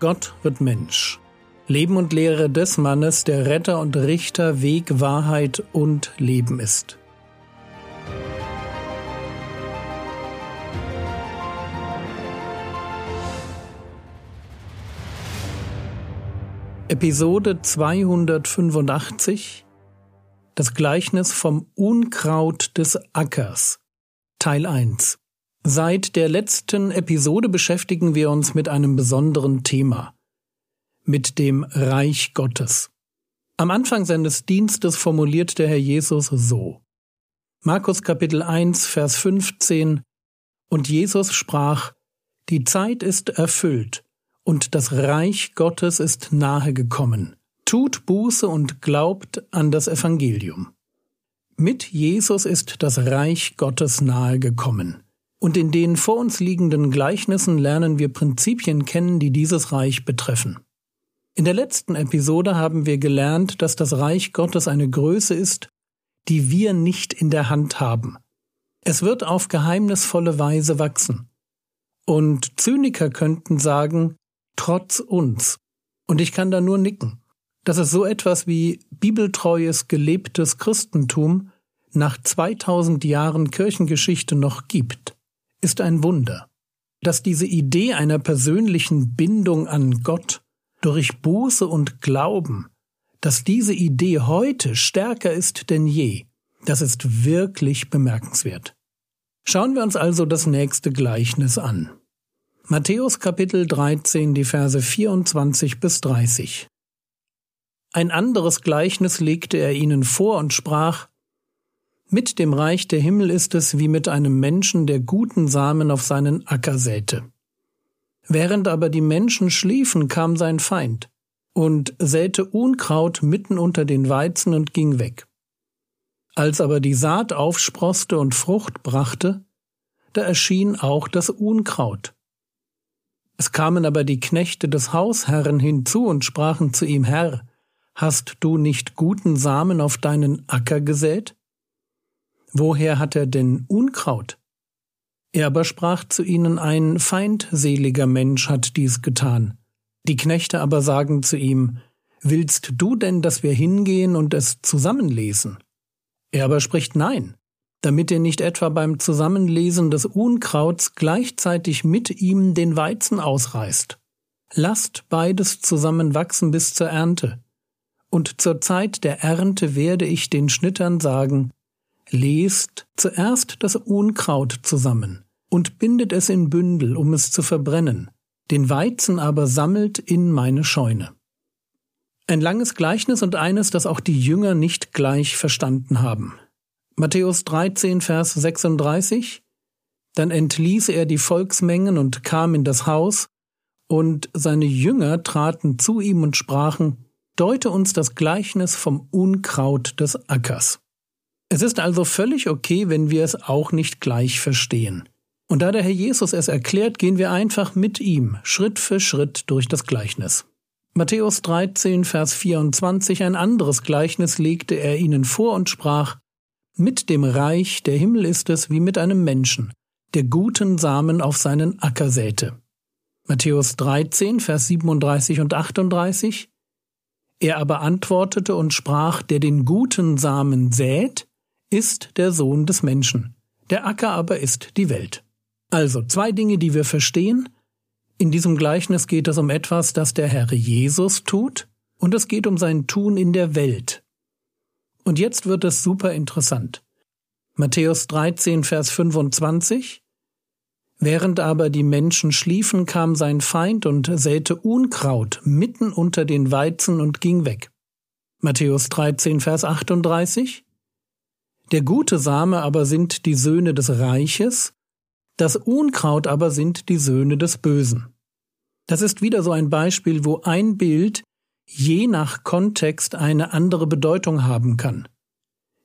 Gott wird Mensch. Leben und Lehre des Mannes, der Retter und Richter, Weg, Wahrheit und Leben ist. Episode 285 Das Gleichnis vom Unkraut des Ackers Teil 1 Seit der letzten Episode beschäftigen wir uns mit einem besonderen Thema, mit dem Reich Gottes. Am Anfang seines Dienstes formuliert der Herr Jesus so. Markus Kapitel 1, Vers 15 Und Jesus sprach, Die Zeit ist erfüllt, und das Reich Gottes ist nahe gekommen. Tut Buße und glaubt an das Evangelium. Mit Jesus ist das Reich Gottes nahe gekommen. Und in den vor uns liegenden Gleichnissen lernen wir Prinzipien kennen, die dieses Reich betreffen. In der letzten Episode haben wir gelernt, dass das Reich Gottes eine Größe ist, die wir nicht in der Hand haben. Es wird auf geheimnisvolle Weise wachsen. Und Zyniker könnten sagen, trotz uns. Und ich kann da nur nicken. Dass es so etwas wie bibeltreues, gelebtes Christentum nach 2000 Jahren Kirchengeschichte noch gibt ist ein Wunder. Dass diese Idee einer persönlichen Bindung an Gott durch Buße und Glauben, dass diese Idee heute stärker ist denn je, das ist wirklich bemerkenswert. Schauen wir uns also das nächste Gleichnis an. Matthäus Kapitel 13, die Verse 24 bis 30. Ein anderes Gleichnis legte er ihnen vor und sprach, mit dem Reich der Himmel ist es wie mit einem Menschen, der guten Samen auf seinen Acker säte. Während aber die Menschen schliefen, kam sein Feind und säte Unkraut mitten unter den Weizen und ging weg. Als aber die Saat aufsproßte und Frucht brachte, da erschien auch das Unkraut. Es kamen aber die Knechte des Hausherrn hinzu und sprachen zu ihm Herr, hast du nicht guten Samen auf deinen Acker gesät? Woher hat er denn Unkraut? Er aber sprach zu ihnen, ein feindseliger Mensch hat dies getan. Die Knechte aber sagen zu ihm, Willst du denn, dass wir hingehen und es zusammenlesen? Er aber spricht Nein, damit ihr nicht etwa beim Zusammenlesen des Unkrauts gleichzeitig mit ihm den Weizen ausreißt. Lasst beides zusammen wachsen bis zur Ernte. Und zur Zeit der Ernte werde ich den Schnittern sagen, lest zuerst das Unkraut zusammen und bindet es in Bündel, um es zu verbrennen, den Weizen aber sammelt in meine Scheune. Ein langes Gleichnis und eines, das auch die Jünger nicht gleich verstanden haben. Matthäus 13, Vers 36 Dann entließ er die Volksmengen und kam in das Haus, und seine Jünger traten zu ihm und sprachen, Deute uns das Gleichnis vom Unkraut des Ackers. Es ist also völlig okay, wenn wir es auch nicht gleich verstehen. Und da der Herr Jesus es erklärt, gehen wir einfach mit ihm Schritt für Schritt durch das Gleichnis. Matthäus 13, Vers 24, ein anderes Gleichnis legte er ihnen vor und sprach, Mit dem Reich der Himmel ist es wie mit einem Menschen, der guten Samen auf seinen Acker säte. Matthäus 13, Vers 37 und 38, Er aber antwortete und sprach, der den guten Samen sät, ist der Sohn des Menschen, der Acker aber ist die Welt. Also zwei Dinge, die wir verstehen. In diesem Gleichnis geht es um etwas, das der Herr Jesus tut, und es geht um sein Tun in der Welt. Und jetzt wird es super interessant. Matthäus 13, Vers 25 Während aber die Menschen schliefen, kam sein Feind und säte Unkraut mitten unter den Weizen und ging weg. Matthäus 13, Vers 38 der gute Same aber sind die Söhne des Reiches, das Unkraut aber sind die Söhne des Bösen. Das ist wieder so ein Beispiel, wo ein Bild je nach Kontext eine andere Bedeutung haben kann.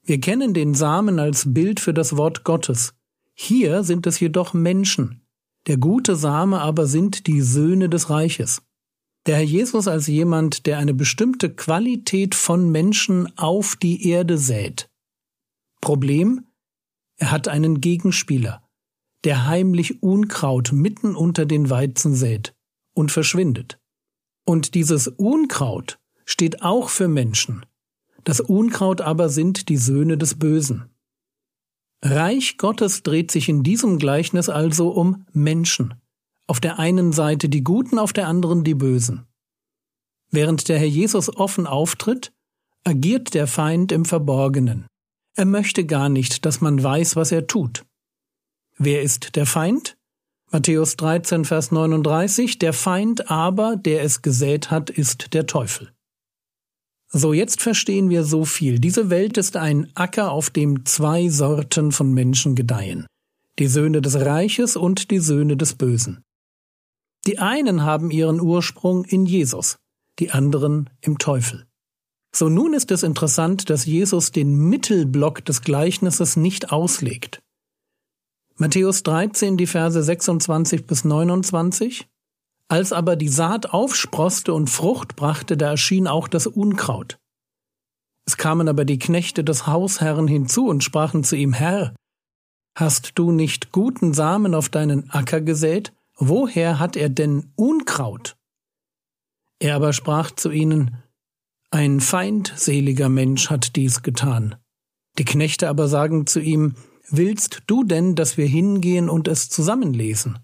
Wir kennen den Samen als Bild für das Wort Gottes. Hier sind es jedoch Menschen. Der gute Same aber sind die Söhne des Reiches. Der Herr Jesus als jemand, der eine bestimmte Qualität von Menschen auf die Erde sät. Problem? Er hat einen Gegenspieler, der heimlich Unkraut mitten unter den Weizen sät und verschwindet. Und dieses Unkraut steht auch für Menschen. Das Unkraut aber sind die Söhne des Bösen. Reich Gottes dreht sich in diesem Gleichnis also um Menschen. Auf der einen Seite die Guten, auf der anderen die Bösen. Während der Herr Jesus offen auftritt, agiert der Feind im Verborgenen. Er möchte gar nicht, dass man weiß, was er tut. Wer ist der Feind? Matthäus 13, Vers 39, der Feind aber, der es gesät hat, ist der Teufel. So, jetzt verstehen wir so viel. Diese Welt ist ein Acker, auf dem zwei Sorten von Menschen gedeihen. Die Söhne des Reiches und die Söhne des Bösen. Die einen haben ihren Ursprung in Jesus, die anderen im Teufel. So nun ist es interessant, dass Jesus den Mittelblock des Gleichnisses nicht auslegt. Matthäus 13, die Verse 26 bis 29. Als aber die Saat aufsproste und Frucht brachte, da erschien auch das Unkraut. Es kamen aber die Knechte des Hausherrn hinzu und sprachen zu ihm, Herr, hast du nicht guten Samen auf deinen Acker gesät? Woher hat er denn Unkraut? Er aber sprach zu ihnen, ein feindseliger Mensch hat dies getan. Die Knechte aber sagen zu ihm, Willst du denn, dass wir hingehen und es zusammenlesen?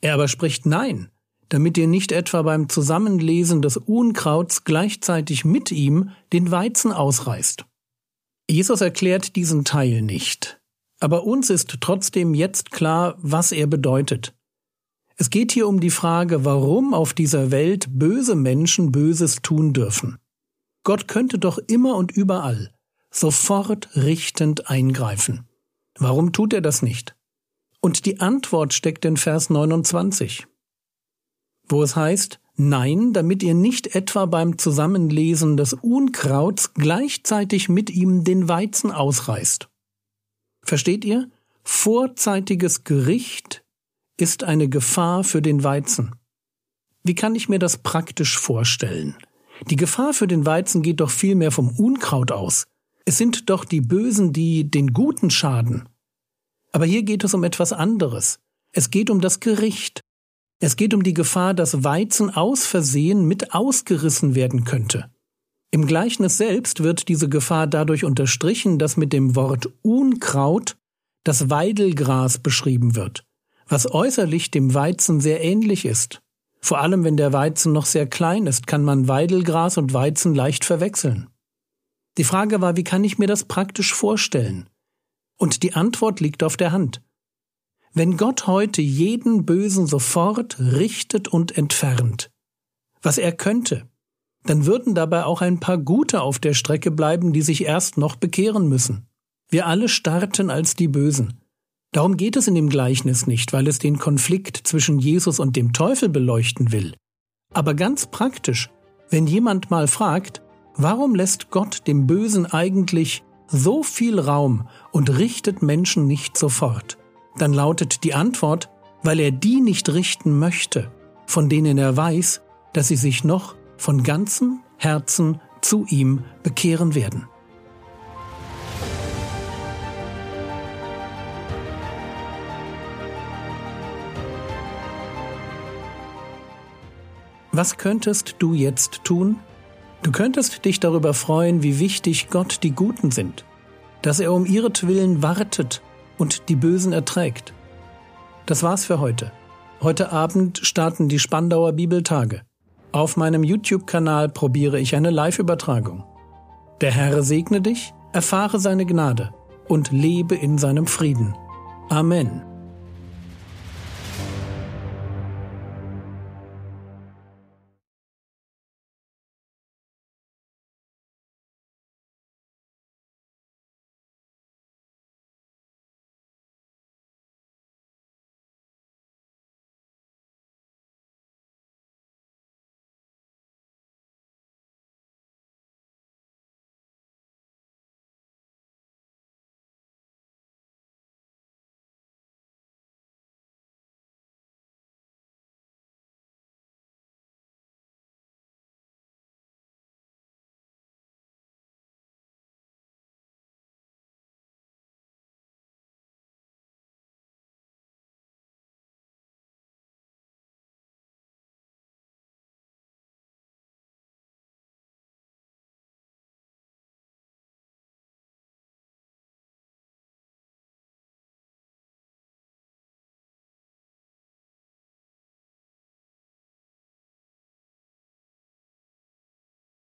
Er aber spricht Nein, damit ihr nicht etwa beim Zusammenlesen des Unkrauts gleichzeitig mit ihm den Weizen ausreißt. Jesus erklärt diesen Teil nicht, aber uns ist trotzdem jetzt klar, was er bedeutet. Es geht hier um die Frage, warum auf dieser Welt böse Menschen Böses tun dürfen. Gott könnte doch immer und überall sofort richtend eingreifen. Warum tut er das nicht? Und die Antwort steckt in Vers 29, wo es heißt, Nein, damit ihr nicht etwa beim Zusammenlesen des Unkrauts gleichzeitig mit ihm den Weizen ausreißt. Versteht ihr? Vorzeitiges Gericht ist eine Gefahr für den Weizen. Wie kann ich mir das praktisch vorstellen? Die Gefahr für den Weizen geht doch vielmehr vom Unkraut aus. Es sind doch die Bösen, die den Guten schaden. Aber hier geht es um etwas anderes. Es geht um das Gericht. Es geht um die Gefahr, dass Weizen aus Versehen mit ausgerissen werden könnte. Im Gleichnis selbst wird diese Gefahr dadurch unterstrichen, dass mit dem Wort Unkraut das Weidelgras beschrieben wird, was äußerlich dem Weizen sehr ähnlich ist. Vor allem wenn der Weizen noch sehr klein ist, kann man Weidelgras und Weizen leicht verwechseln. Die Frage war, wie kann ich mir das praktisch vorstellen? Und die Antwort liegt auf der Hand. Wenn Gott heute jeden Bösen sofort richtet und entfernt, was er könnte, dann würden dabei auch ein paar Gute auf der Strecke bleiben, die sich erst noch bekehren müssen. Wir alle starten als die Bösen. Darum geht es in dem Gleichnis nicht, weil es den Konflikt zwischen Jesus und dem Teufel beleuchten will. Aber ganz praktisch, wenn jemand mal fragt, warum lässt Gott dem Bösen eigentlich so viel Raum und richtet Menschen nicht sofort, dann lautet die Antwort, weil er die nicht richten möchte, von denen er weiß, dass sie sich noch von ganzem Herzen zu ihm bekehren werden. Was könntest du jetzt tun? Du könntest dich darüber freuen, wie wichtig Gott die Guten sind, dass er um ihretwillen wartet und die Bösen erträgt. Das war's für heute. Heute Abend starten die Spandauer Bibeltage. Auf meinem YouTube-Kanal probiere ich eine Live-Übertragung. Der Herr segne dich, erfahre seine Gnade und lebe in seinem Frieden. Amen.